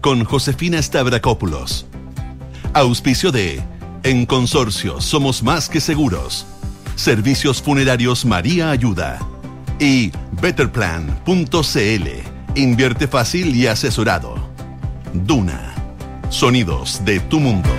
con Josefina Stavrakopoulos. Auspicio de En Consorcio Somos Más que Seguros. Servicios Funerarios María Ayuda. Y Betterplan.cl. Invierte fácil y asesorado. Duna. Sonidos de tu mundo.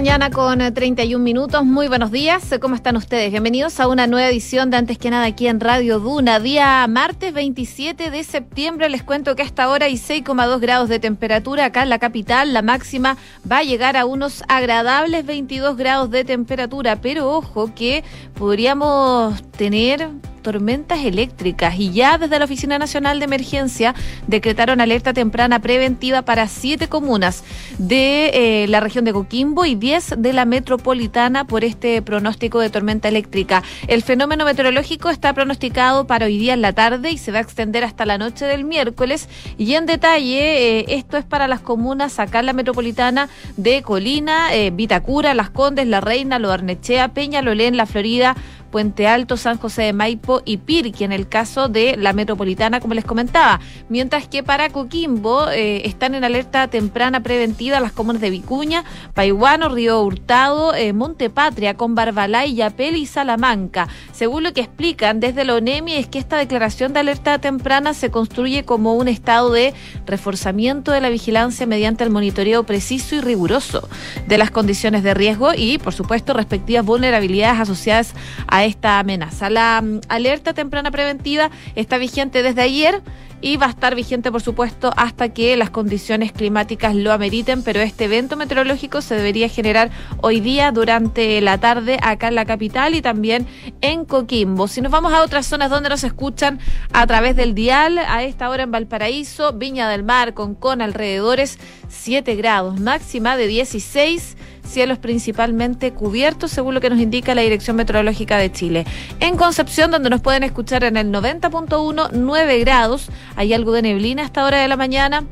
Mañana con 31 minutos. Muy buenos días. ¿Cómo están ustedes? Bienvenidos a una nueva edición de Antes que nada aquí en Radio Duna. Día martes 27 de septiembre. Les cuento que hasta ahora hay 6,2 grados de temperatura acá en la capital. La máxima va a llegar a unos agradables 22 grados de temperatura. Pero ojo que podríamos tener tormentas eléctricas y ya desde la Oficina Nacional de Emergencia decretaron alerta temprana preventiva para siete comunas de eh, la región de Coquimbo y diez de la metropolitana por este pronóstico de tormenta eléctrica. El fenómeno meteorológico está pronosticado para hoy día en la tarde y se va a extender hasta la noche del miércoles y en detalle eh, esto es para las comunas acá en la metropolitana de Colina, eh, Vitacura, Las Condes, La Reina, Loarnechea, Peñalolén, La Florida, Puente Alto, San José de Maipo y Pirqui, en el caso de la metropolitana, como les comentaba. Mientras que para Coquimbo eh, están en alerta temprana preventiva las comunas de Vicuña, Paihuano, Río Hurtado, eh, Montepatria, con Barbalay, Yapel y Salamanca. Según lo que explican desde la ONEMI, es que esta declaración de alerta temprana se construye como un estado de reforzamiento de la vigilancia mediante el monitoreo preciso y riguroso de las condiciones de riesgo y, por supuesto, respectivas vulnerabilidades asociadas a esta amenaza. La mm, alerta temprana preventiva está vigente desde ayer y va a estar vigente, por supuesto, hasta que las condiciones climáticas lo ameriten, pero este evento meteorológico se debería generar hoy día durante la tarde acá en la capital y también en Coquimbo. Si nos vamos a otras zonas donde nos escuchan a través del dial, a esta hora en Valparaíso, Viña del Mar, con alrededores 7 grados, máxima de 16 cielos principalmente cubiertos, según lo que nos indica la Dirección Meteorológica de Chile. En Concepción, donde nos pueden escuchar en el 90.1, 9 grados, hay algo de neblina a esta hora de la mañana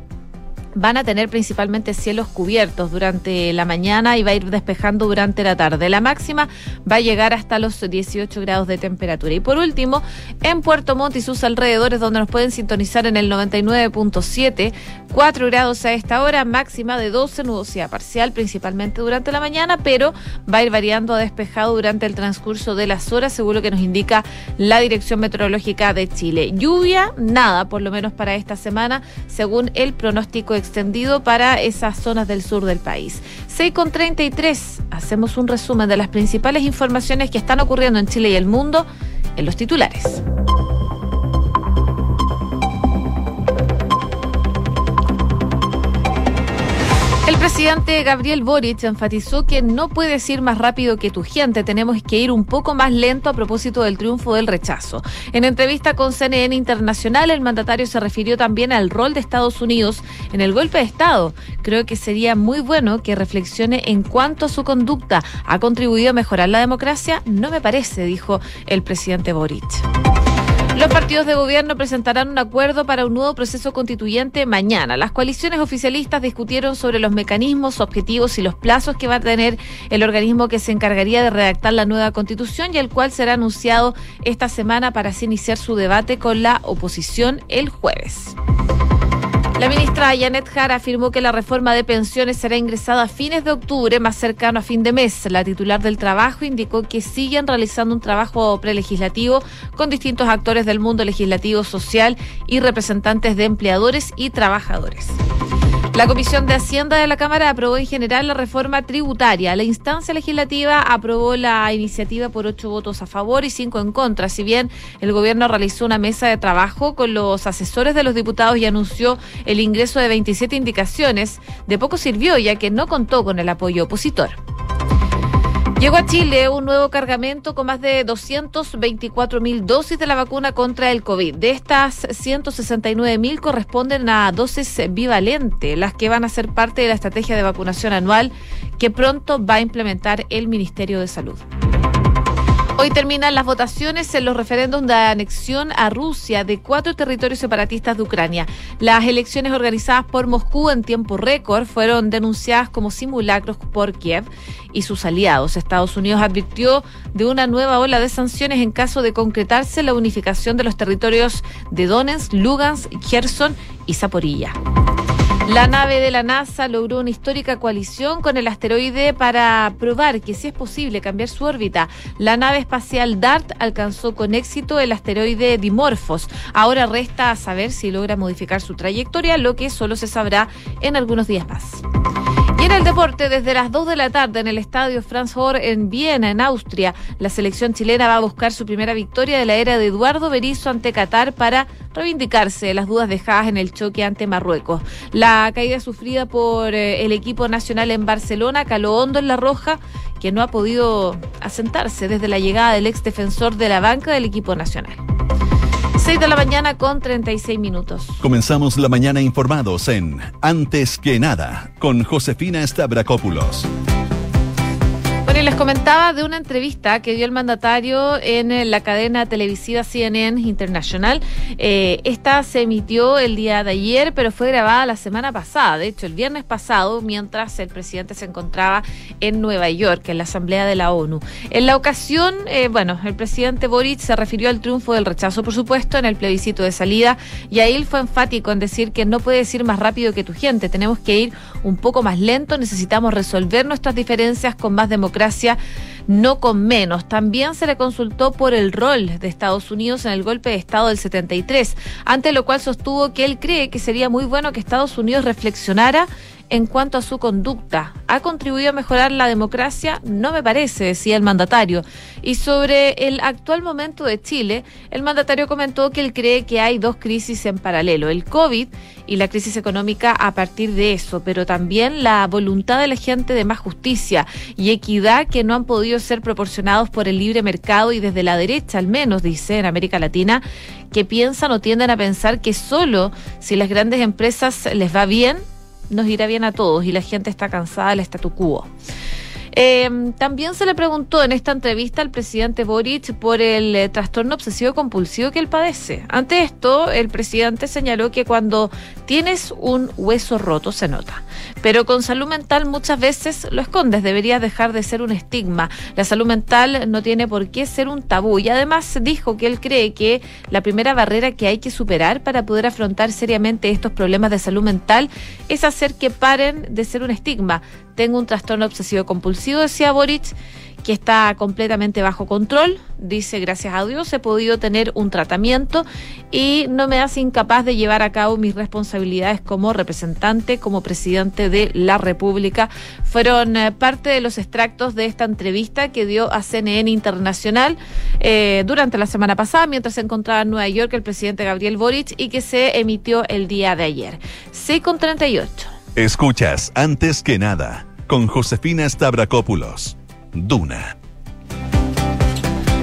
van a tener principalmente cielos cubiertos durante la mañana y va a ir despejando durante la tarde. La máxima va a llegar hasta los 18 grados de temperatura. Y por último, en Puerto Montt y sus alrededores, donde nos pueden sintonizar en el 99.7, 4 grados a esta hora, máxima de 12, nubosidad parcial principalmente durante la mañana, pero va a ir variando a despejado durante el transcurso de las horas, seguro que nos indica la Dirección Meteorológica de Chile. Lluvia, nada, por lo menos para esta semana, según el pronóstico extendido para esas zonas del sur del país. 6 con 33, hacemos un resumen de las principales informaciones que están ocurriendo en Chile y el mundo en los titulares. Presidente Gabriel Boric enfatizó que no puedes ir más rápido que tu gente, tenemos que ir un poco más lento a propósito del triunfo del rechazo. En entrevista con CNN Internacional, el mandatario se refirió también al rol de Estados Unidos en el golpe de Estado. Creo que sería muy bueno que reflexione en cuanto a su conducta. ¿Ha contribuido a mejorar la democracia? No me parece, dijo el presidente Boric. Los partidos de gobierno presentarán un acuerdo para un nuevo proceso constituyente mañana. Las coaliciones oficialistas discutieron sobre los mecanismos, objetivos y los plazos que va a tener el organismo que se encargaría de redactar la nueva constitución y el cual será anunciado esta semana para así iniciar su debate con la oposición el jueves. La ministra Janet Jara afirmó que la reforma de pensiones será ingresada a fines de octubre, más cercano a fin de mes. La titular del trabajo indicó que siguen realizando un trabajo prelegislativo con distintos actores del mundo legislativo social y representantes de empleadores y trabajadores. La Comisión de Hacienda de la Cámara aprobó en general la reforma tributaria. La instancia legislativa aprobó la iniciativa por ocho votos a favor y cinco en contra. Si bien el gobierno realizó una mesa de trabajo con los asesores de los diputados y anunció el ingreso de 27 indicaciones, de poco sirvió ya que no contó con el apoyo opositor. Llegó a Chile un nuevo cargamento con más de 224 mil dosis de la vacuna contra el COVID. De estas, 169 mil corresponden a dosis bivalente, las que van a ser parte de la estrategia de vacunación anual que pronto va a implementar el Ministerio de Salud. Hoy terminan las votaciones en los referéndums de anexión a Rusia de cuatro territorios separatistas de Ucrania. Las elecciones organizadas por Moscú en tiempo récord fueron denunciadas como simulacros por Kiev y sus aliados. Estados Unidos advirtió de una nueva ola de sanciones en caso de concretarse la unificación de los territorios de Donetsk, Lugansk, Kherson y Zaporilla. La nave de la NASA logró una histórica coalición con el asteroide para probar que sí es posible cambiar su órbita. La nave espacial DART alcanzó con éxito el asteroide Dimorphos. Ahora resta saber si logra modificar su trayectoria, lo que solo se sabrá en algunos días más. Y en el deporte, desde las 2 de la tarde en el estadio Franz Hohr en Viena, en Austria, la selección chilena va a buscar su primera victoria de la era de Eduardo Berizzo ante Qatar para reivindicarse las dudas dejadas en el choque ante Marruecos. La caída sufrida por eh, el equipo nacional en Barcelona caló hondo en la roja, que no ha podido asentarse desde la llegada del ex defensor de la banca del equipo nacional. 6 de la mañana con 36 minutos. Comenzamos la mañana informados en Antes que nada con Josefina Stavrakopoulos les comentaba de una entrevista que dio el mandatario en eh, la cadena televisiva CNN International. Eh, esta se emitió el día de ayer, pero fue grabada la semana pasada, de hecho el viernes pasado, mientras el presidente se encontraba en Nueva York, en la Asamblea de la ONU. En la ocasión, eh, bueno, el presidente Boric se refirió al triunfo del rechazo, por supuesto, en el plebiscito de salida, y ahí él fue enfático en decir que no puede ir más rápido que tu gente, tenemos que ir un poco más lento, necesitamos resolver nuestras diferencias con más democracia no con menos. También se le consultó por el rol de Estados Unidos en el golpe de Estado del 73, ante lo cual sostuvo que él cree que sería muy bueno que Estados Unidos reflexionara en cuanto a su conducta. ¿Ha contribuido a mejorar la democracia? No me parece, decía el mandatario. Y sobre el actual momento de Chile, el mandatario comentó que él cree que hay dos crisis en paralelo, el COVID y la crisis económica a partir de eso, pero también la voluntad de la gente de más justicia y equidad que no han podido ser proporcionados por el libre mercado y desde la derecha, al menos, dice, en América Latina, que piensan o tienden a pensar que solo si las grandes empresas les va bien, nos irá bien a todos y la gente está cansada del statu quo. Eh, también se le preguntó en esta entrevista al presidente Boric por el eh, trastorno obsesivo compulsivo que él padece. Ante esto, el presidente señaló que cuando tienes un hueso roto se nota, pero con salud mental muchas veces lo escondes, debería dejar de ser un estigma. La salud mental no tiene por qué ser un tabú y además dijo que él cree que la primera barrera que hay que superar para poder afrontar seriamente estos problemas de salud mental es hacer que paren de ser un estigma tengo un trastorno obsesivo compulsivo, decía Boric, que está completamente bajo control. Dice, gracias a Dios he podido tener un tratamiento y no me hace incapaz de llevar a cabo mis responsabilidades como representante, como presidente de la República. Fueron eh, parte de los extractos de esta entrevista que dio a CNN Internacional eh, durante la semana pasada, mientras se encontraba en Nueva York el presidente Gabriel Boric y que se emitió el día de ayer. 6 con 38. Escuchas antes que nada con Josefina Stavrakopoulos. Duna.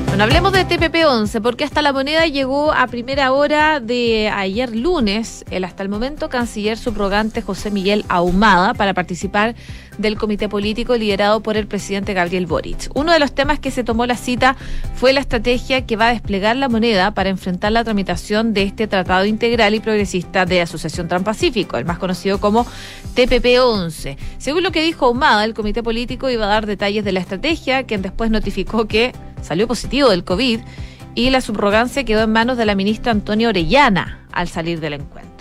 Bueno, hablemos de TPP-11 porque hasta la moneda llegó a primera hora de ayer lunes el hasta el momento canciller subrogante José Miguel Ahumada para participar del comité político liderado por el presidente Gabriel Boric. Uno de los temas que se tomó la cita fue la estrategia que va a desplegar la moneda para enfrentar la tramitación de este tratado integral y progresista de Asociación Transpacífico, el más conocido como TPP-11. Según lo que dijo Ahumada, el comité político iba a dar detalles de la estrategia, quien después notificó que salió positivo del COVID y la subrogancia quedó en manos de la ministra Antonia Orellana al salir del encuentro.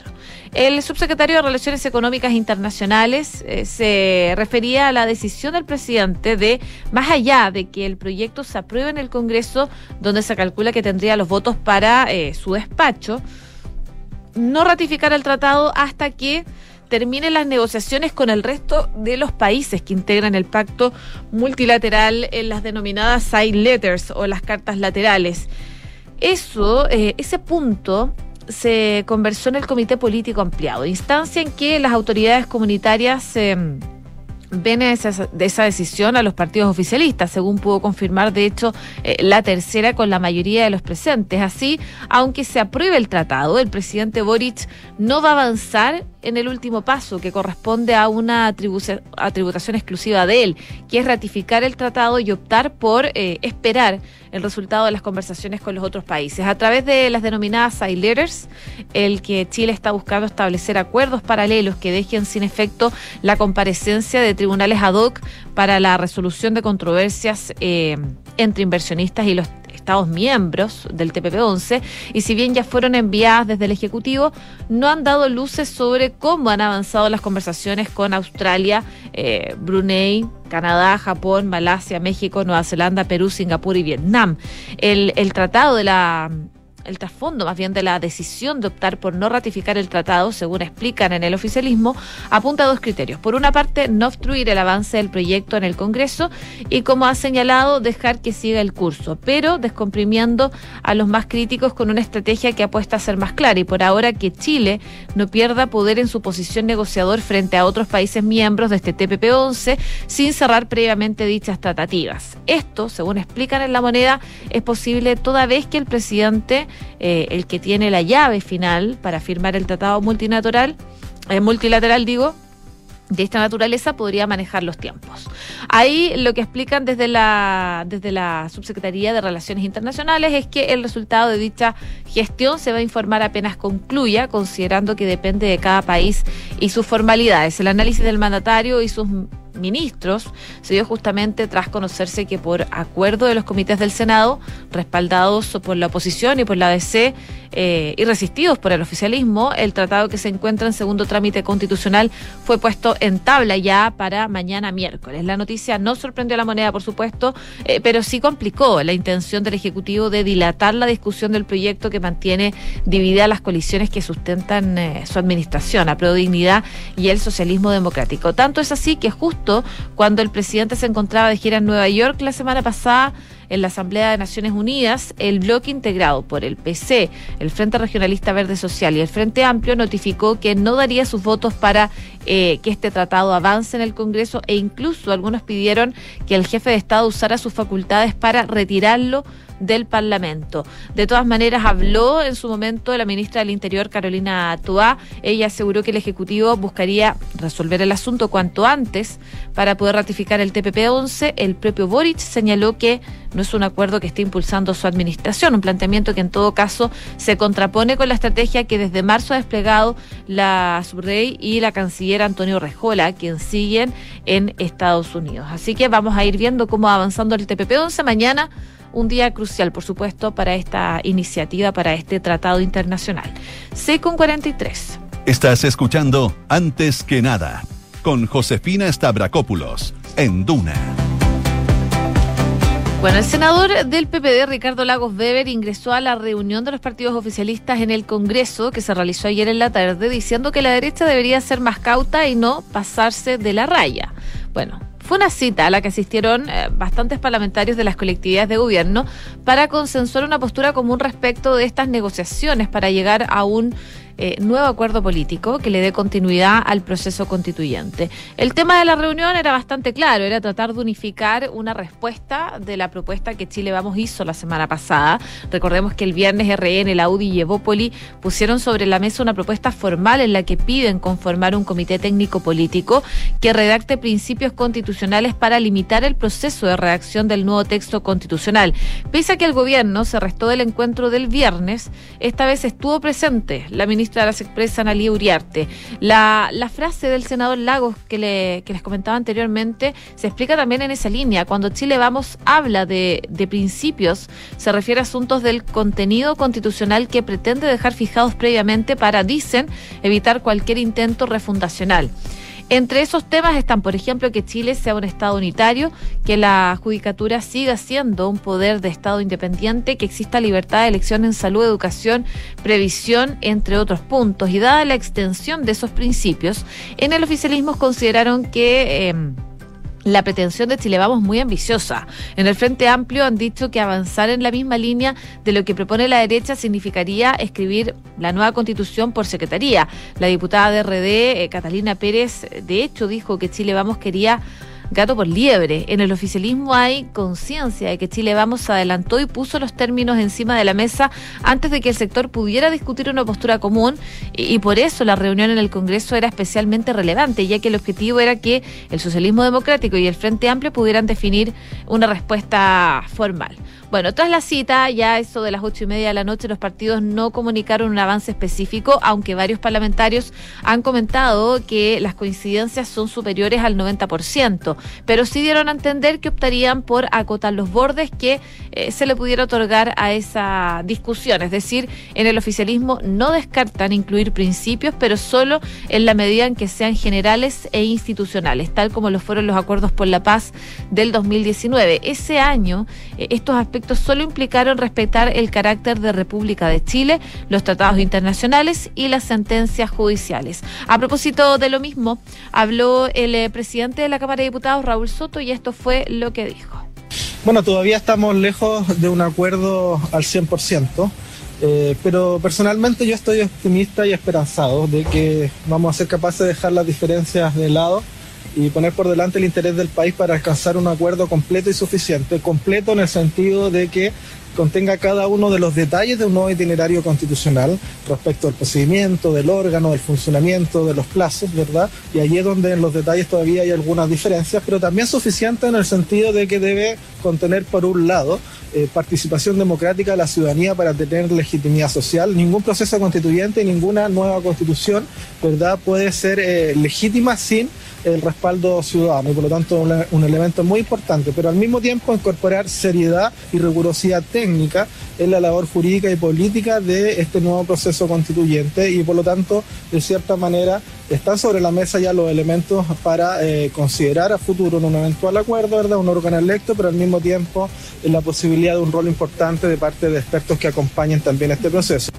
El subsecretario de Relaciones Económicas Internacionales eh, se refería a la decisión del presidente de, más allá de que el proyecto se apruebe en el Congreso, donde se calcula que tendría los votos para eh, su despacho, no ratificar el tratado hasta que terminen las negociaciones con el resto de los países que integran el pacto multilateral en las denominadas side letters o las cartas laterales. Eso, eh, ese punto se conversó en el Comité Político Ampliado, instancia en que las autoridades comunitarias em, ven esa, de esa decisión a los partidos oficialistas, según pudo confirmar, de hecho, eh, la tercera con la mayoría de los presentes. Así, aunque se apruebe el tratado, el presidente Boric no va a avanzar en el último paso, que corresponde a una tributación exclusiva de él, que es ratificar el tratado y optar por eh, esperar el resultado de las conversaciones con los otros países. A través de las denominadas side letters, el que Chile está buscando establecer acuerdos paralelos que dejen sin efecto la comparecencia de tribunales ad hoc para la resolución de controversias eh, entre inversionistas y los Estados miembros del TPP-11 y si bien ya fueron enviadas desde el Ejecutivo, no han dado luces sobre cómo han avanzado las conversaciones con Australia, eh, Brunei, Canadá, Japón, Malasia, México, Nueva Zelanda, Perú, Singapur y Vietnam. El, el tratado de la el trasfondo más bien de la decisión de optar por no ratificar el tratado, según explican en el oficialismo, apunta a dos criterios. Por una parte, no obstruir el avance del proyecto en el Congreso y, como ha señalado, dejar que siga el curso, pero descomprimiendo a los más críticos con una estrategia que apuesta a ser más clara y por ahora que Chile no pierda poder en su posición negociador frente a otros países miembros de este TPP-11 sin cerrar previamente dichas tratativas. Esto, según explican en la moneda, es posible toda vez que el presidente eh, el que tiene la llave final para firmar el tratado multilateral, eh, multilateral digo, de esta naturaleza podría manejar los tiempos. Ahí lo que explican desde la, desde la Subsecretaría de Relaciones Internacionales es que el resultado de dicha gestión se va a informar apenas concluya, considerando que depende de cada país y sus formalidades. El análisis del mandatario y sus ministros se dio justamente tras conocerse que por acuerdo de los comités del Senado, respaldados por la oposición y por la ADC eh, y resistidos por el oficialismo, el tratado que se encuentra en segundo trámite constitucional fue puesto en tabla ya para mañana miércoles. La noticia no sorprendió a la moneda, por supuesto, eh, pero sí complicó la intención del Ejecutivo de dilatar la discusión del proyecto que mantiene divididas las coaliciones que sustentan eh, su administración, a Dignidad y el socialismo democrático. Tanto es así que cuando el presidente se encontraba de gira en Nueva York la semana pasada en la Asamblea de Naciones Unidas, el bloque integrado por el PC, el Frente Regionalista Verde Social y el Frente Amplio notificó que no daría sus votos para eh, que este tratado avance en el Congreso e incluso algunos pidieron que el jefe de Estado usara sus facultades para retirarlo del Parlamento. De todas maneras, habló en su momento la ministra del Interior, Carolina Toá. Ella aseguró que el Ejecutivo buscaría resolver el asunto cuanto antes para poder ratificar el TPP-11. El propio Boric señaló que no es un acuerdo que esté impulsando su administración, un planteamiento que en todo caso se contrapone con la estrategia que desde marzo ha desplegado la subrey y la canciller Antonio Rejola, quien siguen en Estados Unidos. Así que vamos a ir viendo cómo va avanzando el TPP-11 mañana un día crucial, por supuesto, para esta iniciativa, para este tratado internacional. C con 43. Estás escuchando Antes que nada con Josefina Stavrakopoulos en Duna. Bueno, el senador del PPD, Ricardo Lagos Weber, ingresó a la reunión de los partidos oficialistas en el Congreso que se realizó ayer en la tarde, diciendo que la derecha debería ser más cauta y no pasarse de la raya. Bueno, fue una cita a la que asistieron eh, bastantes parlamentarios de las colectividades de gobierno para consensuar una postura común respecto de estas negociaciones para llegar a un eh, nuevo acuerdo político que le dé continuidad al proceso constituyente. El tema de la reunión era bastante claro, era tratar de unificar una respuesta de la propuesta que Chile Vamos hizo la semana pasada. Recordemos que el viernes RN, la UDI y Evópoli pusieron sobre la mesa una propuesta formal en la que piden conformar un comité técnico político que redacte principios constitucionales para limitar el proceso de redacción del nuevo texto constitucional. Pese a que el gobierno se restó del encuentro del viernes, esta vez estuvo presente la ministra ministra de las Expresas, Analía Uriarte. La, la frase del senador Lagos que, le, que les comentaba anteriormente se explica también en esa línea. Cuando Chile Vamos habla de, de principios, se refiere a asuntos del contenido constitucional que pretende dejar fijados previamente para, dicen, evitar cualquier intento refundacional. Entre esos temas están, por ejemplo, que Chile sea un Estado unitario, que la judicatura siga siendo un poder de Estado independiente, que exista libertad de elección en salud, educación, previsión, entre otros puntos. Y dada la extensión de esos principios, en el oficialismo consideraron que... Em, la pretensión de Chile Vamos muy ambiciosa. En el Frente Amplio han dicho que avanzar en la misma línea de lo que propone la derecha significaría escribir la nueva constitución por secretaría. La diputada de RD, eh, Catalina Pérez, de hecho dijo que Chile Vamos quería gato por liebre. En el oficialismo hay conciencia de que Chile Vamos adelantó y puso los términos encima de la mesa antes de que el sector pudiera discutir una postura común y, por eso la reunión en el Congreso era especialmente relevante, ya que el objetivo era que el socialismo democrático y el Frente Amplio pudieran definir una respuesta formal. Bueno, tras la cita, ya eso de las ocho y media de la noche, los partidos no comunicaron un avance específico, aunque varios parlamentarios han comentado que las coincidencias son superiores al 90%, pero sí dieron a entender que optarían por acotar los bordes que eh, se le pudiera otorgar a esa discusión. Es decir, en el oficialismo no descartan incluir principios, pero solo en la medida en que sean generales e institucionales, tal como lo fueron los acuerdos por la paz del 2019. Ese año, eh, estos aspectos solo implicaron respetar el carácter de República de Chile, los tratados internacionales y las sentencias judiciales. A propósito de lo mismo, habló el eh, presidente de la Cámara de Diputados, Raúl Soto, y esto fue lo que dijo. Bueno, todavía estamos lejos de un acuerdo al 100%. Eh, pero personalmente yo estoy optimista y esperanzado de que vamos a ser capaces de dejar las diferencias de lado y poner por delante el interés del país para alcanzar un acuerdo completo y suficiente. Completo en el sentido de que contenga cada uno de los detalles de un nuevo itinerario constitucional respecto al procedimiento, del órgano, del funcionamiento, de los plazos, ¿verdad? Y allí es donde en los detalles todavía hay algunas diferencias, pero también suficiente en el sentido de que debe contener, por un lado, eh, participación democrática de la ciudadanía para tener legitimidad social. Ningún proceso constituyente, ninguna nueva constitución, ¿verdad?, puede ser eh, legítima sin el respaldo ciudadano y por lo tanto un, un, elemento muy importante, pero al mismo tiempo incorporar seriedad y rigurosidad técnica en la labor jurídica y política de este nuevo proceso constituyente y por lo tanto de cierta manera están sobre la mesa ya los elementos para eh, considerar a futuro en un eventual acuerdo, ¿verdad? Un órgano electo, pero al mismo tiempo la posibilidad de un rol importante de parte de expertos que acompañen también este proceso.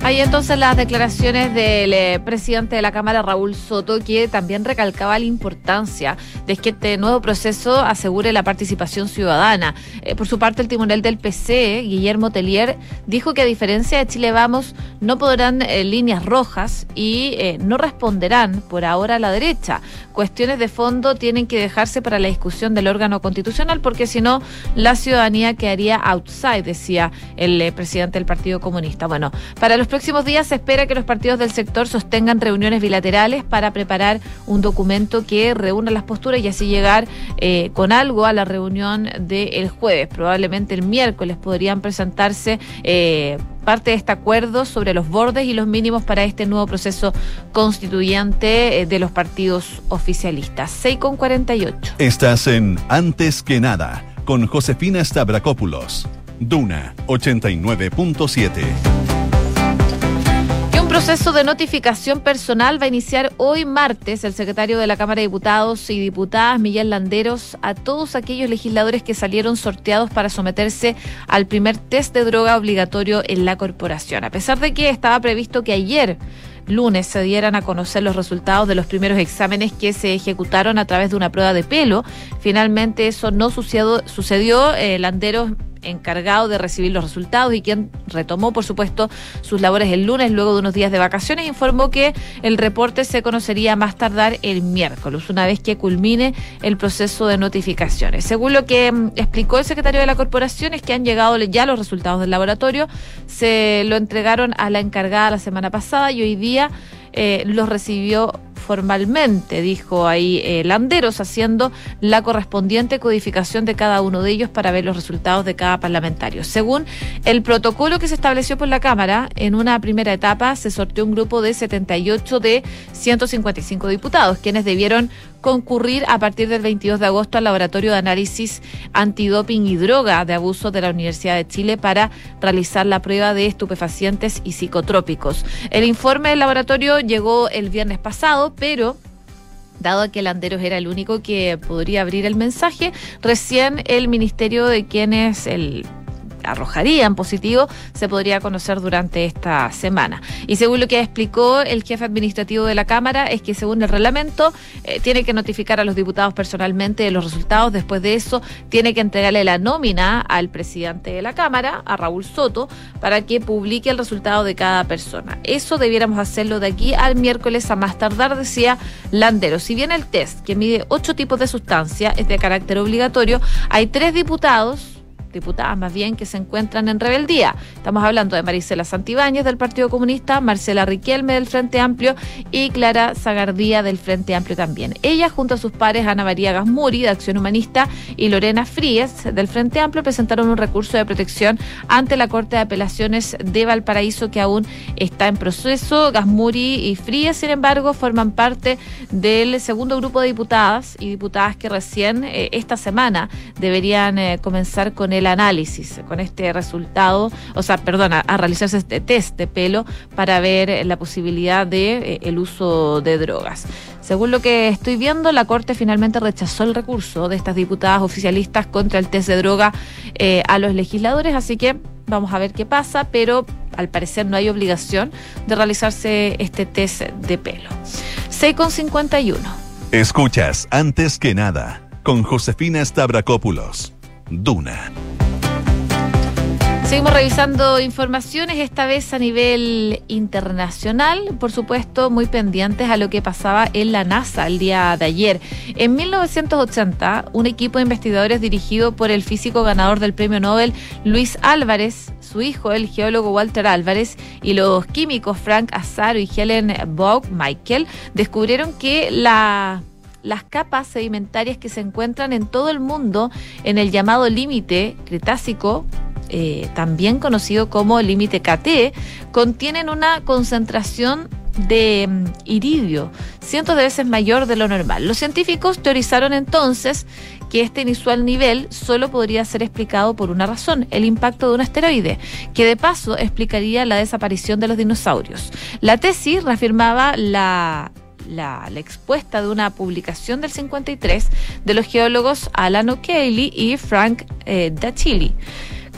Hay entonces las declaraciones del eh, presidente de la Cámara, Raúl Soto, que también recalcaba la importancia de que este nuevo proceso asegure la participación ciudadana. Eh, por su parte, el timonel del PC, Guillermo Tellier, dijo que a diferencia de Chile Vamos, no podrán eh, líneas rojas y no responderán por ahora a la derecha. Cuestiones de fondo tienen que dejarse para la discusión del órgano constitucional, porque si no, la ciudadanía quedaría outside, decía el presidente del Partido Comunista. Bueno, para los próximos días se espera que los partidos del sector sostengan reuniones bilaterales para preparar un documento que reúna las posturas y así llegar eh, con algo a la reunión del jueves. Probablemente el miércoles podrían presentarse. Eh, parte de este acuerdo sobre los bordes y los mínimos para este nuevo proceso constituyente eh, de los partidos oficialistas. 6 con 48. Estás en Antes que nada con Josefina Stavrakopoulos. Duna 89.7 proceso de notificación personal va a iniciar hoy martes el secretario de la Cámara de Diputados y Diputadas, Miguel Landeros, a todos aquellos legisladores que salieron sorteados para someterse al primer test de droga obligatorio en la corporación. A pesar de que estaba previsto que ayer lunes se dieran a conocer los resultados de los primeros exámenes que se ejecutaron a través de una prueba de pelo. Finalmente eso no sucedió. sucedió. Eh, Landeros encargado de recibir los resultados y quien retomó, por supuesto, sus labores el lunes luego de unos días de vacaciones, informó que el reporte se conocería más tardar el miércoles, una vez que culmine el proceso de notificaciones. Según lo que mm, explicó el secretario de la corporación, es que han llegado ya los resultados del laboratorio, se lo entregaron a la encargada la semana pasada y hoy día eh, los recibió formalmente, dijo ahí eh, Landeros, haciendo la correspondiente codificación de cada uno de ellos para ver los resultados de cada parlamentario. Según el protocolo que se estableció por la Cámara, en una primera etapa se sorteó un grupo de 78 de 155 diputados, quienes debieron concurrir a partir del 22 de agosto al Laboratorio de Análisis Antidoping y Droga de Abuso de la Universidad de Chile para realizar la prueba de estupefacientes y psicotrópicos. El informe del laboratorio llegó el viernes pasado, pero dado que Landeros era el único que podría abrir el mensaje, recién el Ministerio de quienes el arrojarían positivo se podría conocer durante esta semana. Y según lo que explicó el jefe administrativo de la Cámara, es que según el reglamento eh, tiene que notificar a los diputados personalmente de los resultados. Después de eso, tiene que entregarle la nómina al presidente de la Cámara, a Raúl Soto, para que publique el resultado de cada persona. Eso debiéramos hacerlo de aquí al miércoles a más tardar, decía Landero. Si bien el test, que mide ocho tipos de sustancia, es de carácter obligatorio, hay tres diputados diputadas más bien que se encuentran en rebeldía. Estamos hablando de Marisela Santibáñez del Partido Comunista, Marcela Riquelme del Frente Amplio y Clara Zagardía del Frente Amplio también. Ella junto a sus pares Ana María Gasmuri de Acción Humanista y Lorena Fríes del Frente Amplio presentaron un recurso de protección ante la Corte de Apelaciones de Valparaíso que aún está en proceso. Gasmuri y Fríes, sin embargo, forman parte del segundo grupo de diputadas y diputadas que recién eh, esta semana deberían eh, comenzar con el el análisis con este resultado, o sea, perdona, a realizarse este test de pelo para ver la posibilidad de eh, el uso de drogas. Según lo que estoy viendo, la Corte finalmente rechazó el recurso de estas diputadas oficialistas contra el test de droga eh, a los legisladores, así que vamos a ver qué pasa, pero al parecer no hay obligación de realizarse este test de pelo. 6,51. Escuchas antes que nada con Josefina Stavrakopoulos. Duna. Seguimos revisando informaciones, esta vez a nivel internacional, por supuesto, muy pendientes a lo que pasaba en la NASA el día de ayer. En 1980, un equipo de investigadores dirigido por el físico ganador del premio Nobel, Luis Álvarez, su hijo, el geólogo Walter Álvarez, y los químicos Frank Azaro y Helen Bog Michael, descubrieron que la las capas sedimentarias que se encuentran en todo el mundo en el llamado límite cretácico, eh, también conocido como límite KT, contienen una concentración de mm, iridio, cientos de veces mayor de lo normal. Los científicos teorizaron entonces que este inusual nivel solo podría ser explicado por una razón, el impacto de un asteroide, que de paso explicaría la desaparición de los dinosaurios. La tesis reafirmaba la la, expuesta de una publicación del 53 de los geólogos Alan O'Keefe y Frank eh, Dachili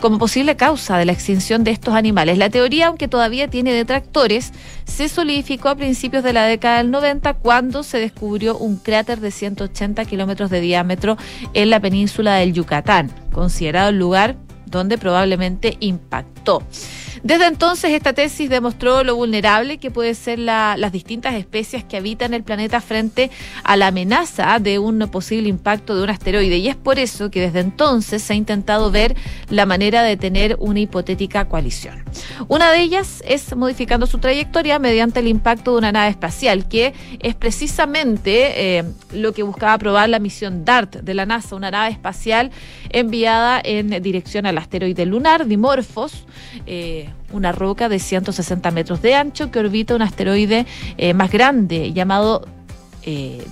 como posible causa de la extinción de estos animales. La teoría, aunque todavía tiene detractores, se solidificó a principios de la década del 90 cuando se descubrió un cráter de 180 kilómetros de diámetro en la península del Yucatán, considerado el lugar donde probablemente impactó. Desde entonces, esta tesis demostró lo vulnerable que pueden ser las distintas especies que habitan el planeta frente a la amenaza de un posible impacto de un asteroide. Y es por eso que desde entonces se ha intentado ver la manera de tener una hipotética coalición. Una de ellas es modificando su trayectoria mediante el impacto de una nave espacial, que es precisamente eh, lo que buscaba probar la misión DART de la NASA, una nave espacial enviada en dirección al asteroide lunar Dimorphos. Eh, una roca de 160 metros de ancho que orbita un asteroide eh, más grande llamado eh,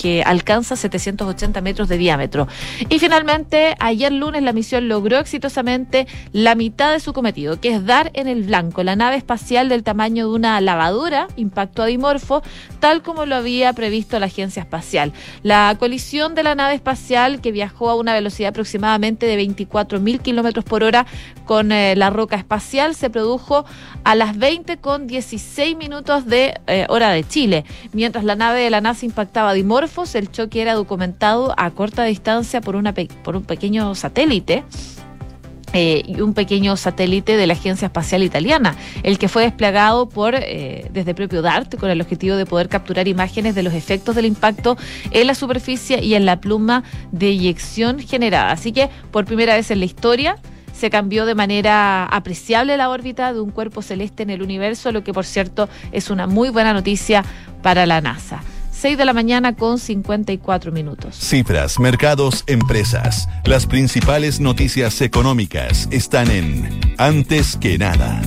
que alcanza 780 metros de diámetro. Y finalmente, ayer lunes la misión logró exitosamente la mitad de su cometido, que es dar en el blanco. La nave espacial del tamaño de una lavadora impactó a Dimorfo, tal como lo había previsto la agencia espacial. La colisión de la nave espacial, que viajó a una velocidad aproximadamente de 24 mil kilómetros por hora con eh, la roca espacial, se produjo a las 20 con 16 minutos de eh, hora de Chile, mientras la nave de la NASA impactaba a Dimorfo el choque era documentado a corta distancia por, una por un pequeño satélite. Eh, y un pequeño satélite de la Agencia Espacial Italiana, el que fue desplegado por eh, desde propio DART con el objetivo de poder capturar imágenes de los efectos del impacto en la superficie y en la pluma de eyección generada. Así que por primera vez en la historia se cambió de manera apreciable la órbita de un cuerpo celeste en el universo, lo que por cierto es una muy buena noticia para la NASA. 6 de la mañana con 54 minutos. Cifras, mercados, empresas. Las principales noticias económicas están en Antes que nada.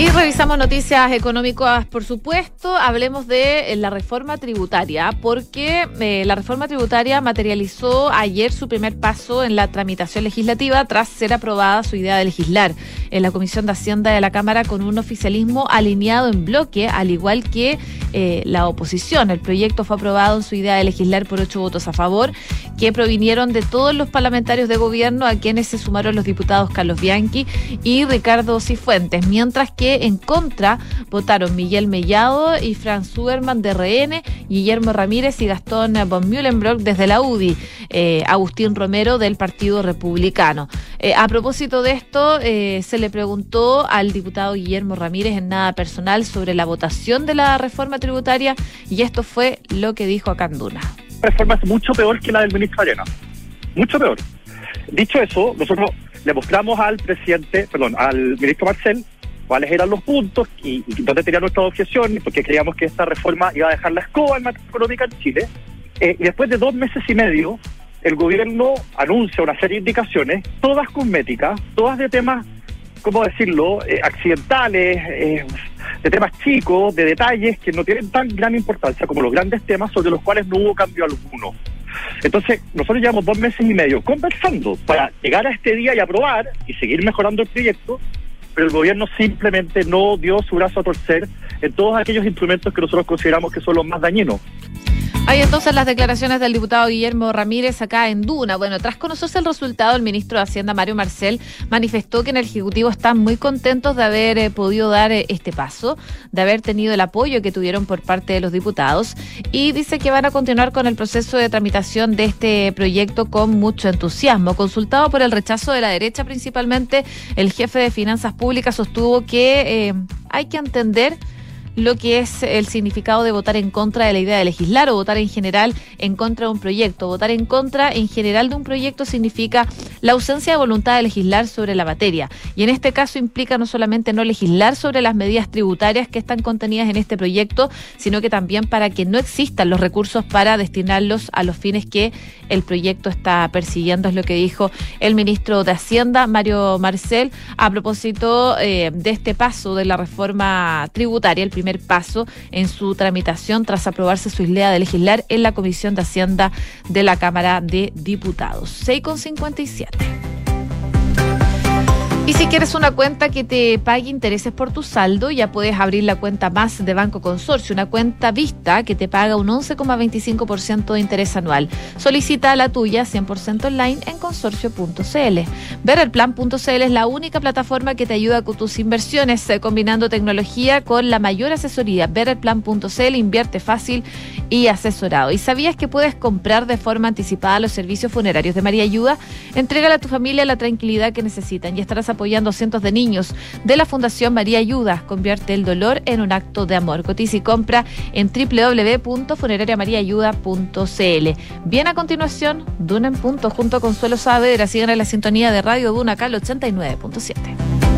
Y revisamos noticias económicas, por supuesto. Hablemos de eh, la reforma tributaria, porque eh, la reforma tributaria materializó ayer su primer paso en la tramitación legislativa tras ser aprobada su idea de legislar en la Comisión de Hacienda de la Cámara con un oficialismo alineado en bloque, al igual que eh, la oposición. El proyecto fue aprobado en su idea de legislar por ocho votos a favor, que provinieron de todos los parlamentarios de gobierno, a quienes se sumaron los diputados Carlos Bianchi y Ricardo Cifuentes, mientras que en contra votaron Miguel Mellado y Franz Zuberman de RN, Guillermo Ramírez y Gastón von Mühlenbrock desde la UDI, eh, Agustín Romero del Partido Republicano. Eh, a propósito de esto, eh, se le preguntó al diputado Guillermo Ramírez en nada personal sobre la votación de la reforma tributaria y esto fue lo que dijo a Canduna. Reforma es mucho peor que la del ministro Arena, mucho peor. Dicho eso, nosotros le mostramos al presidente, perdón, al ministro Marcel cuáles eran los puntos y, dónde tenían nuestras objeciones, porque creíamos que esta reforma iba a dejar la escoba en materia económica en Chile. Eh, y después de dos meses y medio, el gobierno anuncia una serie de indicaciones, todas cosméticas, todas de temas, ¿cómo decirlo?, eh, accidentales, eh, de temas chicos, de detalles que no tienen tan gran importancia como los grandes temas sobre los cuales no hubo cambio alguno. Entonces, nosotros llevamos dos meses y medio conversando para llegar a este día y aprobar y seguir mejorando el proyecto pero el gobierno simplemente no dio su brazo a torcer en todos aquellos instrumentos que nosotros consideramos que son los más dañinos. Hay entonces las declaraciones del diputado Guillermo Ramírez acá en Duna. Bueno, tras conocerse el resultado, el ministro de Hacienda, Mario Marcel, manifestó que en el Ejecutivo están muy contentos de haber eh, podido dar eh, este paso, de haber tenido el apoyo que tuvieron por parte de los diputados y dice que van a continuar con el proceso de tramitación de este proyecto con mucho entusiasmo. Consultado por el rechazo de la derecha principalmente, el jefe de Finanzas Públicas sostuvo que eh, hay que entender lo que es el significado de votar en contra de la idea de legislar o votar en general en contra de un proyecto. Votar en contra en general de un proyecto significa la ausencia de voluntad de legislar sobre la materia. Y en este caso implica no solamente no legislar sobre las medidas tributarias que están contenidas en este proyecto, sino que también para que no existan los recursos para destinarlos a los fines que el proyecto está persiguiendo, es lo que dijo el ministro de Hacienda, Mario Marcel, a propósito eh, de este paso de la reforma tributaria, el primer paso en su tramitación tras aprobarse su idea de legislar en la Comisión de Hacienda de la Cámara de Diputados. 6,57. Y si quieres una cuenta que te pague intereses por tu saldo, ya puedes abrir la cuenta más de Banco Consorcio, una cuenta vista que te paga un 11,25% de interés anual. Solicita la tuya 100% online en consorcio.cl. Verelplan.cl es la única plataforma que te ayuda con tus inversiones, eh, combinando tecnología con la mayor asesoría. Verelplan.cl invierte fácil y asesorado. ¿Y sabías que puedes comprar de forma anticipada los servicios funerarios de María Ayuda? Entrégale a tu familia la tranquilidad que necesitan y estarás apoyando a cientos de niños de la Fundación María Ayuda. Convierte el dolor en un acto de amor. Cotiza y compra en www.funerariamariaayuda.cl. Bien a continuación, Duna en punto junto con Suelo Saavedra. Sigan en la sintonía de Radio Duna acá 89.7.